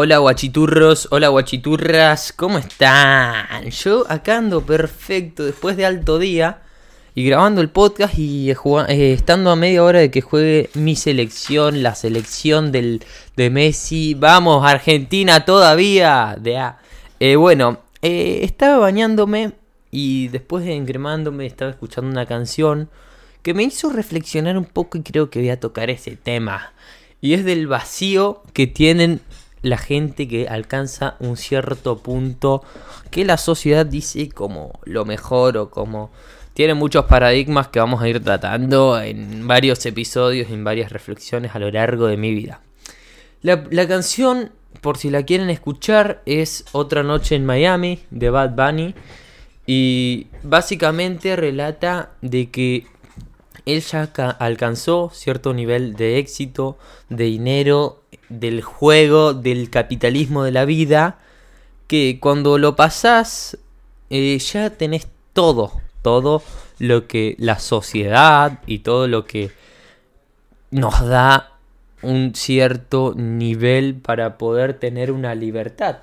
Hola guachiturros, hola guachiturras, ¿cómo están? Yo acá ando perfecto después de alto día y grabando el podcast y eh, estando a media hora de que juegue mi selección, la selección del, de Messi. Vamos, Argentina todavía. De eh, bueno, eh, estaba bañándome y después de encremándome estaba escuchando una canción que me hizo reflexionar un poco y creo que voy a tocar ese tema. Y es del vacío que tienen la gente que alcanza un cierto punto que la sociedad dice como lo mejor o como tiene muchos paradigmas que vamos a ir tratando en varios episodios, en varias reflexiones a lo largo de mi vida. La, la canción, por si la quieren escuchar, es Otra Noche en Miami de Bad Bunny y básicamente relata de que él ya alcanzó cierto nivel de éxito, de dinero, del juego, del capitalismo de la vida, que cuando lo pasás eh, ya tenés todo, todo lo que la sociedad y todo lo que nos da un cierto nivel para poder tener una libertad.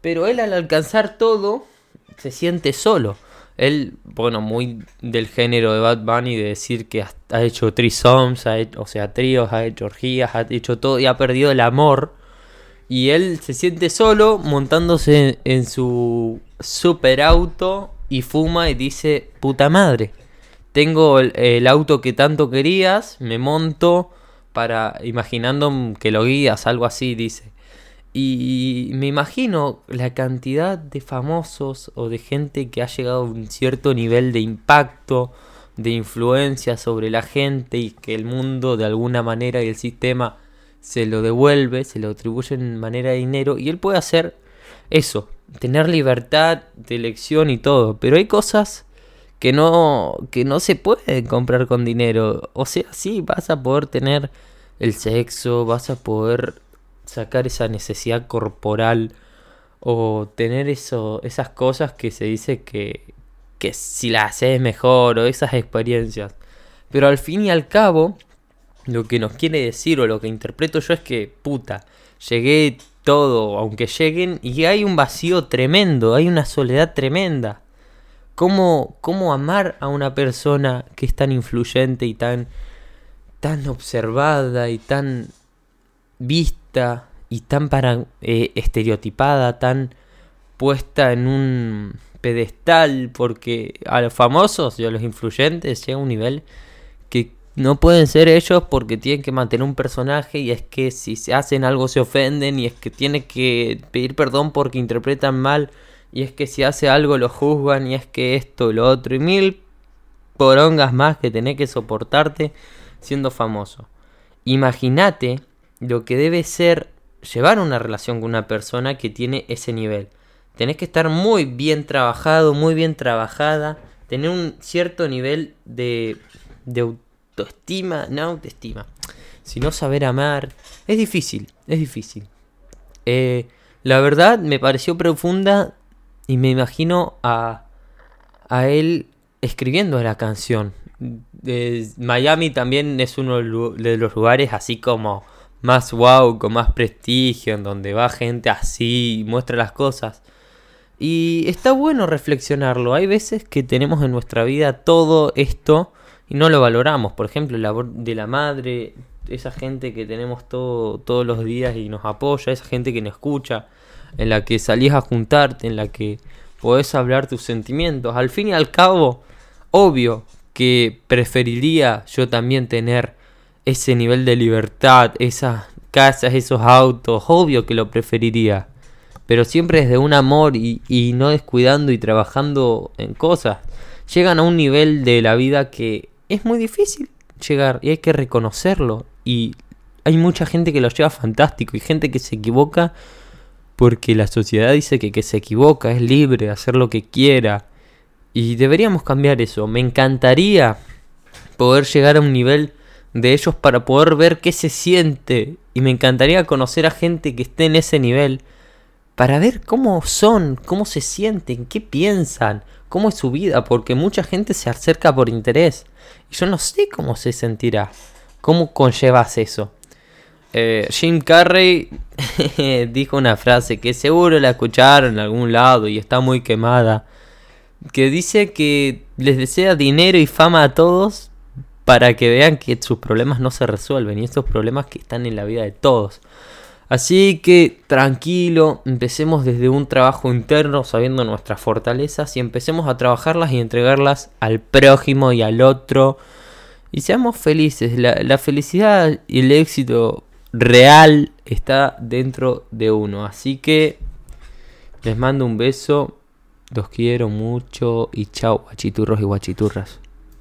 Pero él al alcanzar todo se siente solo. Él, bueno, muy del género de Bad Bunny, de decir que ha hecho trisoms, o sea, tríos, ha hecho orgías, ha hecho todo y ha perdido el amor. Y él se siente solo montándose en su super auto y fuma y dice, puta madre, tengo el, auto que tanto querías, me monto para, imaginando que lo guías, algo así, dice. Y me imagino la cantidad de famosos o de gente que ha llegado a un cierto nivel de impacto, de influencia sobre la gente y que el mundo de alguna manera y el sistema se lo devuelve, se lo atribuye en manera de dinero. Y él puede hacer eso, tener libertad de elección y todo, pero hay cosas que no que no se pueden comprar con dinero, o sea, sí vas a poder tener el sexo, vas a poder sacar esa necesidad corporal o tener eso, esas cosas que se dice que, que si las haces mejor o esas experiencias. Pero al fin y al cabo, lo que nos quiere decir o lo que interpreto yo es que, puta, llegué todo, aunque lleguen, y hay un vacío tremendo, hay una soledad tremenda. ¿Cómo, cómo amar a una persona que es tan influyente y tan, tan observada y tan vista y tan eh, estereotipada, tan puesta en un pedestal, porque a los famosos y a los influyentes llega un nivel que no pueden ser ellos porque tienen que mantener un personaje y es que si se hacen algo se ofenden y es que tienen que pedir perdón porque interpretan mal y es que si hace algo lo juzgan y es que esto lo otro y mil porongas más que tenés que soportarte siendo famoso. Imagínate lo que debe ser llevar una relación con una persona que tiene ese nivel. Tenés que estar muy bien trabajado, muy bien trabajada, tener un cierto nivel de, de autoestima, no autoestima, sino saber amar. Es difícil, es difícil. Eh, la verdad me pareció profunda y me imagino a, a él escribiendo la canción. Miami también es uno de los lugares así como más wow, con más prestigio, en donde va gente así y muestra las cosas. Y está bueno reflexionarlo. Hay veces que tenemos en nuestra vida todo esto y no lo valoramos. Por ejemplo, el labor de la madre, esa gente que tenemos todo, todos los días y nos apoya, esa gente que nos escucha, en la que salís a juntarte, en la que podés hablar tus sentimientos. Al fin y al cabo, obvio que preferiría yo también tener ese nivel de libertad, esas casas, esos autos, obvio que lo preferiría. Pero siempre desde un amor y, y no descuidando y trabajando en cosas. Llegan a un nivel de la vida que es muy difícil llegar y hay que reconocerlo. Y hay mucha gente que lo lleva fantástico y gente que se equivoca porque la sociedad dice que que se equivoca es libre hacer lo que quiera. Y deberíamos cambiar eso. Me encantaría poder llegar a un nivel de ellos para poder ver qué se siente. Y me encantaría conocer a gente que esté en ese nivel para ver cómo son, cómo se sienten, qué piensan, cómo es su vida, porque mucha gente se acerca por interés. Y yo no sé cómo se sentirá, cómo conllevas eso. eh, Jim Carrey dijo una frase que seguro la escucharon en algún lado y está muy quemada. Que dice que les desea dinero y fama a todos para que vean que sus problemas no se resuelven y estos problemas que están en la vida de todos. Así que tranquilo, empecemos desde un trabajo interno sabiendo nuestras fortalezas y empecemos a trabajarlas y entregarlas al prójimo y al otro. Y seamos felices. La, felicidad y el éxito real está dentro de uno. Así que les mando un beso. Los quiero mucho y chao, guachiturros y guachiturras.